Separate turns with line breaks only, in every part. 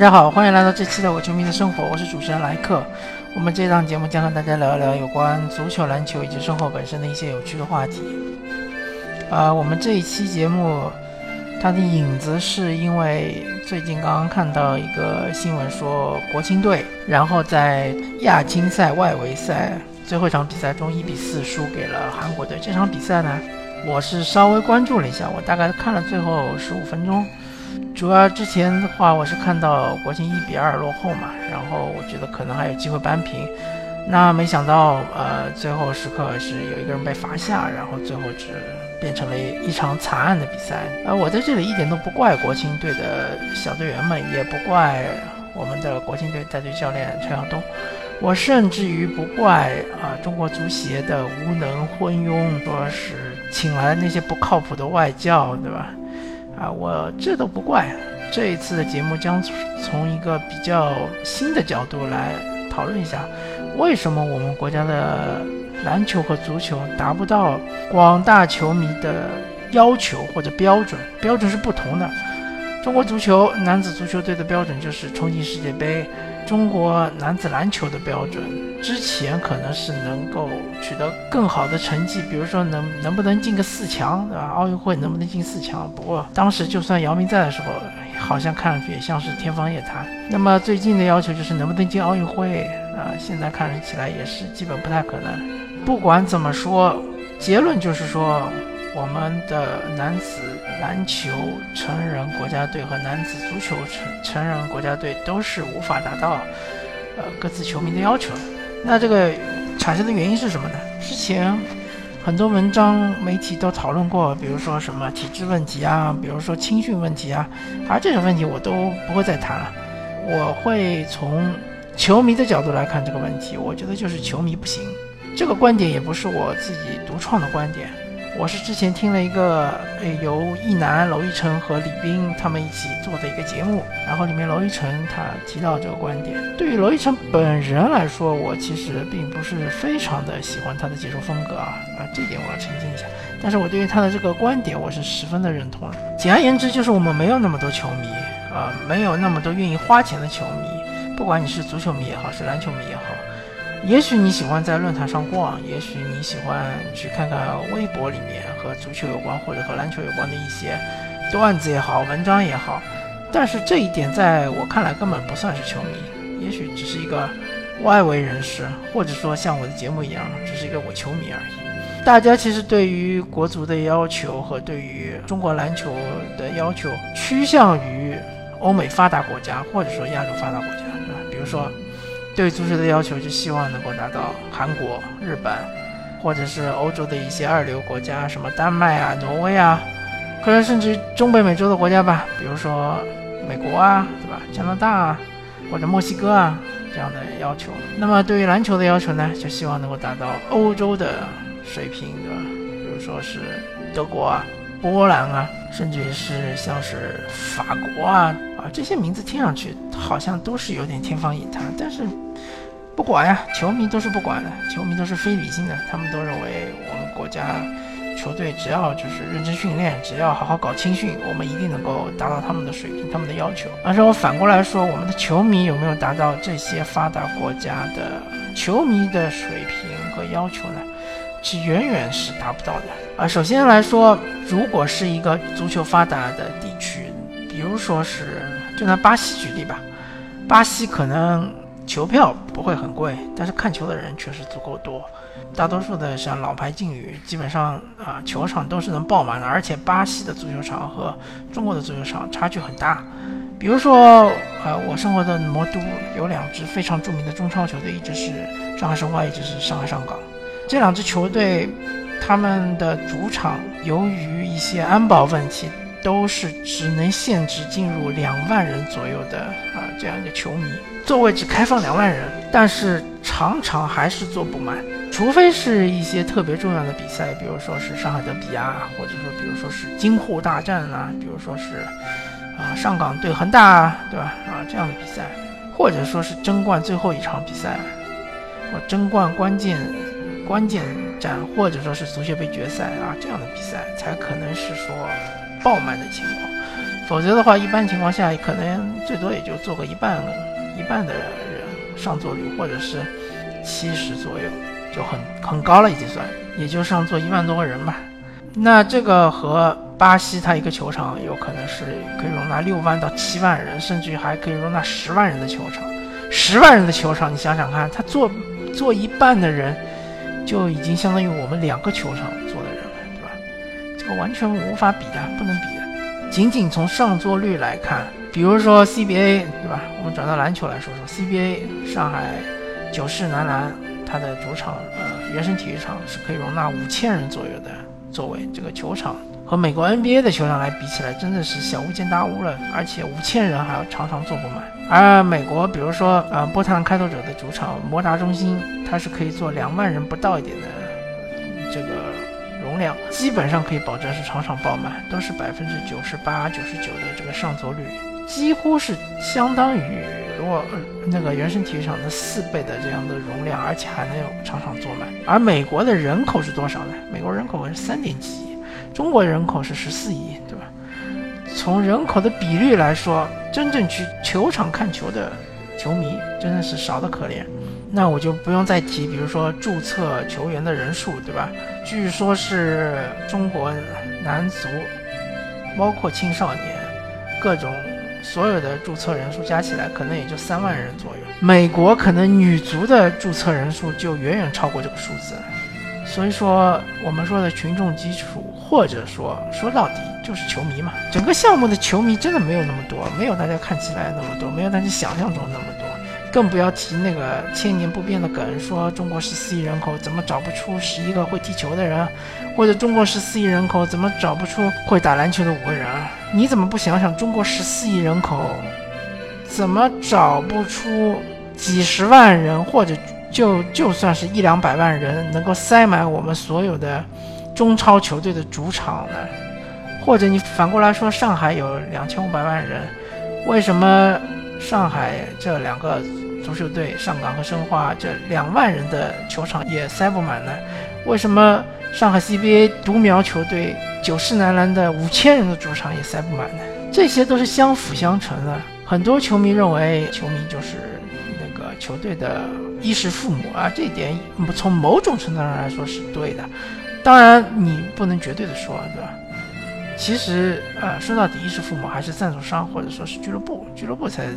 大家好，欢迎来到这期的我球迷的生活，我是主持人莱克。我们这档节目将和大家聊一聊有关足球、篮球以及生活本身的一些有趣的话题。啊，我们这一期节目，它的影子是因为最近刚刚看到一个新闻，说国青队然后在亚青赛外围赛最后一场比赛中一比四输给了韩国队。这场比赛呢，我是稍微关注了一下，我大概看了最后十五分钟。主要之前的话，我是看到国青一比二落后嘛，然后我觉得可能还有机会扳平，那没想到，呃，最后时刻是有一个人被罚下，然后最后只变成了一场惨案的比赛。呃，我在这里一点都不怪国青队的小队员们，也不怪我们的国青队带队教练陈晓东，我甚至于不怪啊中国足协的无能昏庸，说是请来那些不靠谱的外教，对吧？啊，我这都不怪。这一次的节目将从一个比较新的角度来讨论一下，为什么我们国家的篮球和足球达不到广大球迷的要求或者标准？标准是不同的。中国足球男子足球队的标准就是冲进世界杯。中国男子篮球的标准，之前可能是能够取得更好的成绩，比如说能能不能进个四强，对吧？奥运会能不能进四强？不过当时就算姚明在的时候，好像看上去也像是天方夜谭。那么最近的要求就是能不能进奥运会啊？现在看起来也是基本不太可能。不管怎么说，结论就是说。我们的男子篮球成人国家队和男子足球成成人国家队都是无法达到，呃，各自球迷的要求。那这个产生的原因是什么呢？之前很多文章媒体都讨论过，比如说什么体制问题啊，比如说青训问题啊，而这种问题我都不会再谈了。我会从球迷的角度来看这个问题，我觉得就是球迷不行。这个观点也不是我自己独创的观点。我是之前听了一个呃由易楠、娄艺晨和李冰他们一起做的一个节目，然后里面娄艺晨他提到这个观点。对于娄艺晨本人来说，我其实并不是非常的喜欢他的解说风格啊啊，这点我要澄清一下。但是我对于他的这个观点，我是十分的认同的。简而言之，就是我们没有那么多球迷啊，没有那么多愿意花钱的球迷，不管你是足球迷也好，是篮球迷也好。也许你喜欢在论坛上逛，也许你喜欢去看看微博里面和足球有关或者和篮球有关的一些段子也好，文章也好，但是这一点在我看来根本不算是球迷，也许只是一个外围人士，或者说像我的节目一样，只是一个我球迷而已。大家其实对于国足的要求和对于中国篮球的要求，趋向于欧美发达国家或者说亚洲发达国家，对吧？比如说。对足球的要求就希望能够达到韩国、日本，或者是欧洲的一些二流国家，什么丹麦啊、挪威啊，可能甚至中北美洲的国家吧，比如说美国啊，对吧？加拿大啊，或者墨西哥啊这样的要求。那么对于篮球的要求呢，就希望能够达到欧洲的水平，对吧？比如说是德国啊、波兰啊，甚至于是像是法国啊。啊，这些名字听上去好像都是有点天方夜谭，但是不管呀，球迷都是不管的，球迷都是非理性的，他们都认为我们国家球队只要就是认真训练，只要好好搞青训，我们一定能够达到他们的水平，他们的要求。而是我反过来说，我们的球迷有没有达到这些发达国家的球迷的水平和要求呢？是远远是达不到的。啊，首先来说，如果是一个足球发达的地区。比如说是，就拿巴西举例吧，巴西可能球票不会很贵，但是看球的人确实足够多。大多数的像老牌劲旅，基本上啊球场都是能爆满的，而且巴西的足球场和中国的足球场差距很大。比如说，呃，我生活的魔都有两支非常著名的中超球队，一支是上海申花，一支是上海上港。这两支球队，他们的主场由于一些安保问题。都是只能限制进入两万人左右的啊这样一个球迷，座位只开放两万人，但是常常还是坐不满，除非是一些特别重要的比赛，比如说是上海德比啊，或者说比如说是京沪大战啊，比如说是啊上港对恒大啊，对吧？啊这样的比赛，或者说是争冠最后一场比赛，或争冠关键关键战，或者说是足协杯决赛啊这样的比赛，才可能是说。爆满的情况，否则的话，一般情况下可能最多也就做个一半一半的人上座率，或者是七十左右，就很很高了已经算，也就上座一万多个人吧。那这个和巴西它一个球场有可能是可以容纳六万到七万人，甚至还可以容纳十万人的球场。十万人的球场，你想想看，他坐坐一半的人，就已经相当于我们两个球场坐的，完全无法比的，不能比的。仅仅从上座率来看，比如说 CBA，对吧？我们转到篮球来说说 CBA，上海九世男篮它的主场，呃，原生体育场是可以容纳五千人左右的座位，这个球场。和美国 NBA 的球场来比起来，真的是小巫见大巫了。而且五千人还要常常坐不满。而美国，比如说，呃，波特兰开拓者的主场摩达中心，它是可以坐两万人不到一点的量，基本上可以保证是场场爆满，都是百分之九十八、九十九的这个上座率，几乎是相当于如果那个原生体育场的四倍的这样的容量，而且还能有场场坐满。而美国的人口是多少呢？美国人口是三点几亿。中国人口是十四亿，对吧？从人口的比率来说，真正去球场看球的球迷真的是少得可怜。那我就不用再提，比如说注册球员的人数，对吧？据说是中国男足，包括青少年，各种所有的注册人数加起来，可能也就三万人左右。美国可能女足的注册人数就远远超过这个数字。所以说，我们说的群众基础，或者说说到底就是球迷嘛。整个项目的球迷真的没有那么多，没有大家看起来那么多，没有大家想象中那么。更不要提那个千年不变的梗，说中国十四亿人口怎么找不出十一个会踢球的人，或者中国十四亿人口怎么找不出会打篮球的五个人？你怎么不想想，中国十四亿人口怎么找不出几十万人，或者？就就算是一两百万人能够塞满我们所有的中超球队的主场呢？或者你反过来说，上海有两千五百万人，为什么上海这两个足球队上港和申花这两万人的球场也塞不满呢？为什么上海 CBA 独苗球队九世男篮的五千人的主场也塞不满呢？这些都是相辅相成的。很多球迷认为，球迷就是那个球队的。衣食父母啊，这一点从某种程度上来说是对的，当然你不能绝对的说，对吧？其实，呃，说到底，衣食父母还是赞助商或者说是俱乐部，俱乐部才是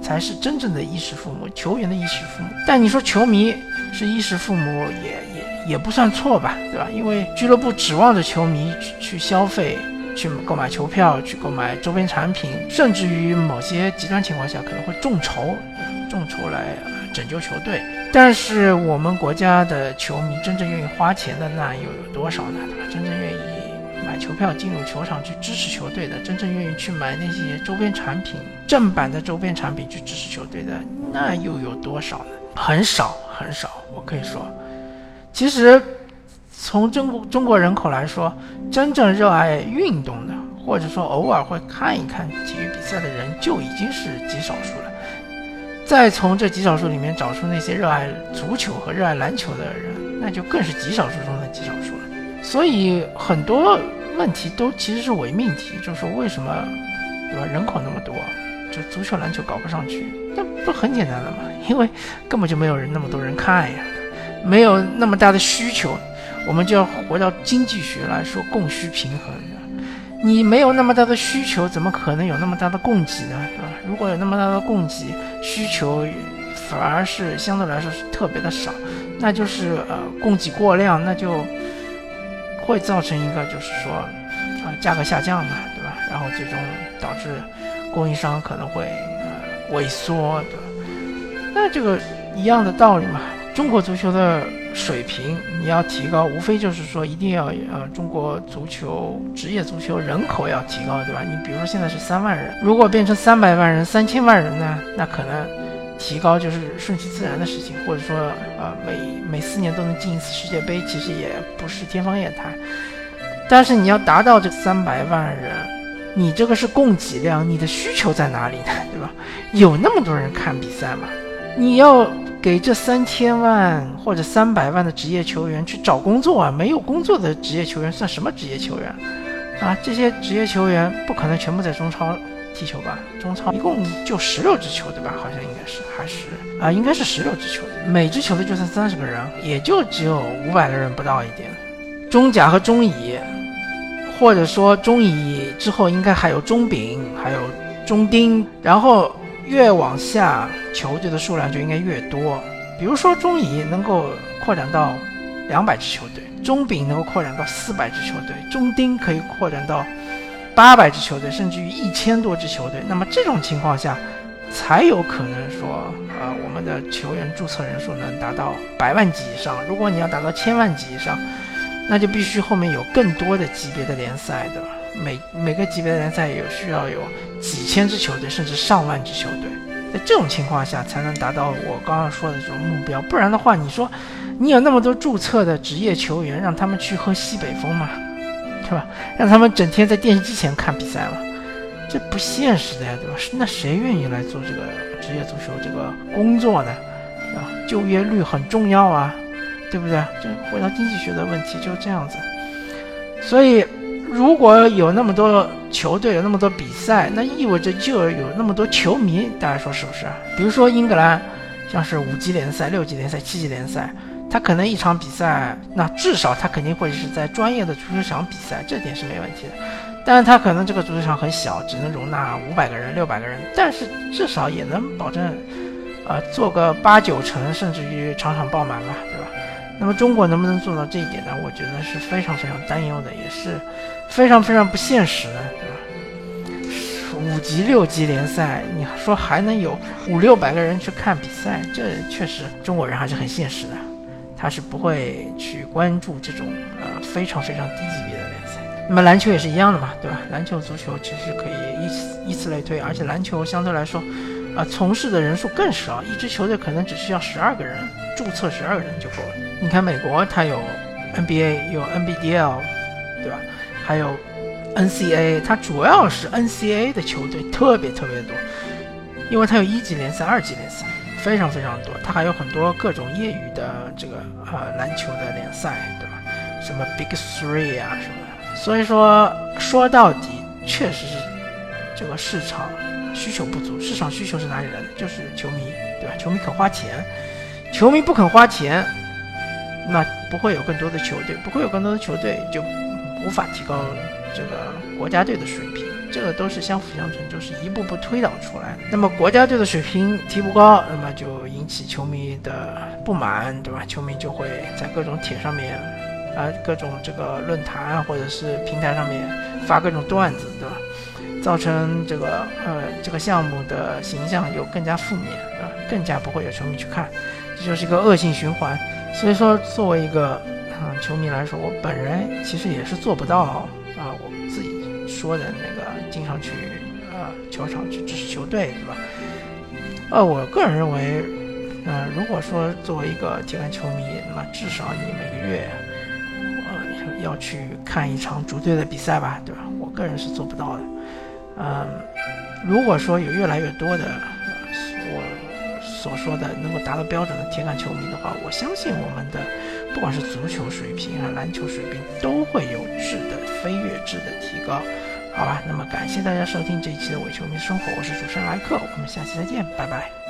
才是真正的衣食父母，球员的衣食父母。但你说球迷是衣食父母，也也也不算错吧，对吧？因为俱乐部指望着球迷去消费、去购买球票、去购买周边产品，甚至于某些极端情况下可能会众筹，众筹来。拯救球队，但是我们国家的球迷真正愿意花钱的那又有多少呢？对吧？真正愿意球票进入球场去支持球队的，真正愿意去买那些周边产品、正版的周边产品去支持球队的，那又有多少呢？很少，很少。我可以说，其实从中国中国人口来说，真正热爱运动的，或者说偶尔会看一看体育比赛的人，就已经是极少数了。再从这极少数里面找出那些热爱足球和热爱篮球的人，那就更是极少数中的极少数了。所以很多问题都其实是伪命题，就是说为什么，对吧？人口那么多，就足球、篮球搞不上去，那不很简单的嘛？因为根本就没有人那么多人看呀，没有那么大的需求。我们就要回到经济学来说，供需平衡。你没有那么大的需求，怎么可能有那么大的供给呢？对吧？如果有那么大的供给，需求反而是相对来说是特别的少，那就是呃供给过量，那就会造成一个就是说啊价格下降嘛，对吧？然后最终导致供应商可能会呃萎缩，对吧？那这个一样的道理嘛。中国足球的。水平你要提高，无非就是说一定要呃，中国足球职业足球人口要提高，对吧？你比如说现在是三万人，如果变成三百万人、三千万人呢，那可能提高就是顺其自然的事情，或者说呃，每每四年都能进一次世界杯，其实也不是天方夜谭。但是你要达到这三百万人，你这个是供给量，你的需求在哪里呢？对吧？有那么多人看比赛吗？你要。给这三千万或者三百万的职业球员去找工作啊？没有工作的职业球员算什么职业球员？啊，这些职业球员不可能全部在中超踢球吧？中超一共就十六支球队吧？好像应该是，还是啊，应该是十六支球队，每支球队就算三十个人，也就只有五百个人不到一点。中甲和中乙，或者说中乙之后应该还有中丙，还有中丁，然后越往下球队的数量就应该越多。比如说中乙能够扩展到两百支球队。中丙能够扩展到四百支球队，中丁可以扩展到八百支球队，甚至于一千多支球队。那么这种情况下，才有可能说，呃，我们的球员注册人数能达到百万级以上。如果你要达到千万级以上，那就必须后面有更多的级别的联赛，对吧？每每个级别的联赛有需要有几千支球队，甚至上万支球队。在这种情况下，才能达到我刚刚说的这种目标。不然的话，你说。你有那么多注册的职业球员，让他们去喝西北风吗？是吧？让他们整天在电视机前看比赛嘛？这不现实的呀，对吧？那谁愿意来做这个职业足球这个工作呢？啊，就业率很重要啊，对不对？就回到经济学的问题，就是这样子。所以，如果有那么多球队，有那么多比赛，那意味着就有那么多球迷。大家说是不是？比如说英格兰，像是五级联赛、六级联赛、七级联赛。他可能一场比赛，那至少他肯定会是在专业的足球场比赛，这点是没问题的。但是他可能这个足球场很小，只能容纳五百个人、六百个人，但是至少也能保证，呃，做个八九成，甚至于场场爆满嘛，对吧？那么中国能不能做到这一点呢？我觉得是非常非常担忧的，也是非常非常不现实的，对吧？五级、六级联赛，你说还能有五六百个人去看比赛，这确实中国人还是很现实的。他是不会去关注这种呃非常非常低级别的联赛。那么篮球也是一样的嘛，对吧？篮球、足球其实可以以此以此类推，而且篮球相对来说，啊，从事的人数更少，一支球队可能只需要十二个人，注册十二个人就够了。你看美国，它有 NBA，有 NBDL，对吧？还有 NCAA，它主要是 NCAA 的球队特别特别多，因为它有一级联赛、二级联赛。非常非常多，它还有很多各种业余的这个呃篮球的联赛，对吧？什么 Big Three 啊什么的。所以说说到底，确实是这个市场需求不足。市场需求是哪里来的？就是球迷，对吧？球迷肯花钱，球迷不肯花钱，那不会有更多的球队，不会有更多的球队，就无法提高这个国家队的水平。这个都是相辅相成，就是一步步推导出来的。那么国家队的水平提不高，那么就引起球迷的不满，对吧？球迷就会在各种帖上面，啊，各种这个论坛或者是平台上面发各种段子，对吧？造成这个呃这个项目的形象又更加负面，对吧？更加不会有球迷去看，这就是一个恶性循环。所以说，作为一个啊球迷来说，我本人其实也是做不到啊，我自己说的那个。经常去呃球场去支持球队，对吧？呃，我个人认为，呃，如果说作为一个铁杆球迷，那么至少你每个月呃要去看一场主队的比赛吧，对吧？我个人是做不到的。嗯，如果说有越来越多的我所说的能够达到标准的铁杆球迷的话，我相信我们的不管是足球水平还是篮球水平，都会有质的飞跃质的提高。好吧，那么感谢大家收听这一期的伪球迷生活，我是主持人莱克，我们下期再见，拜拜。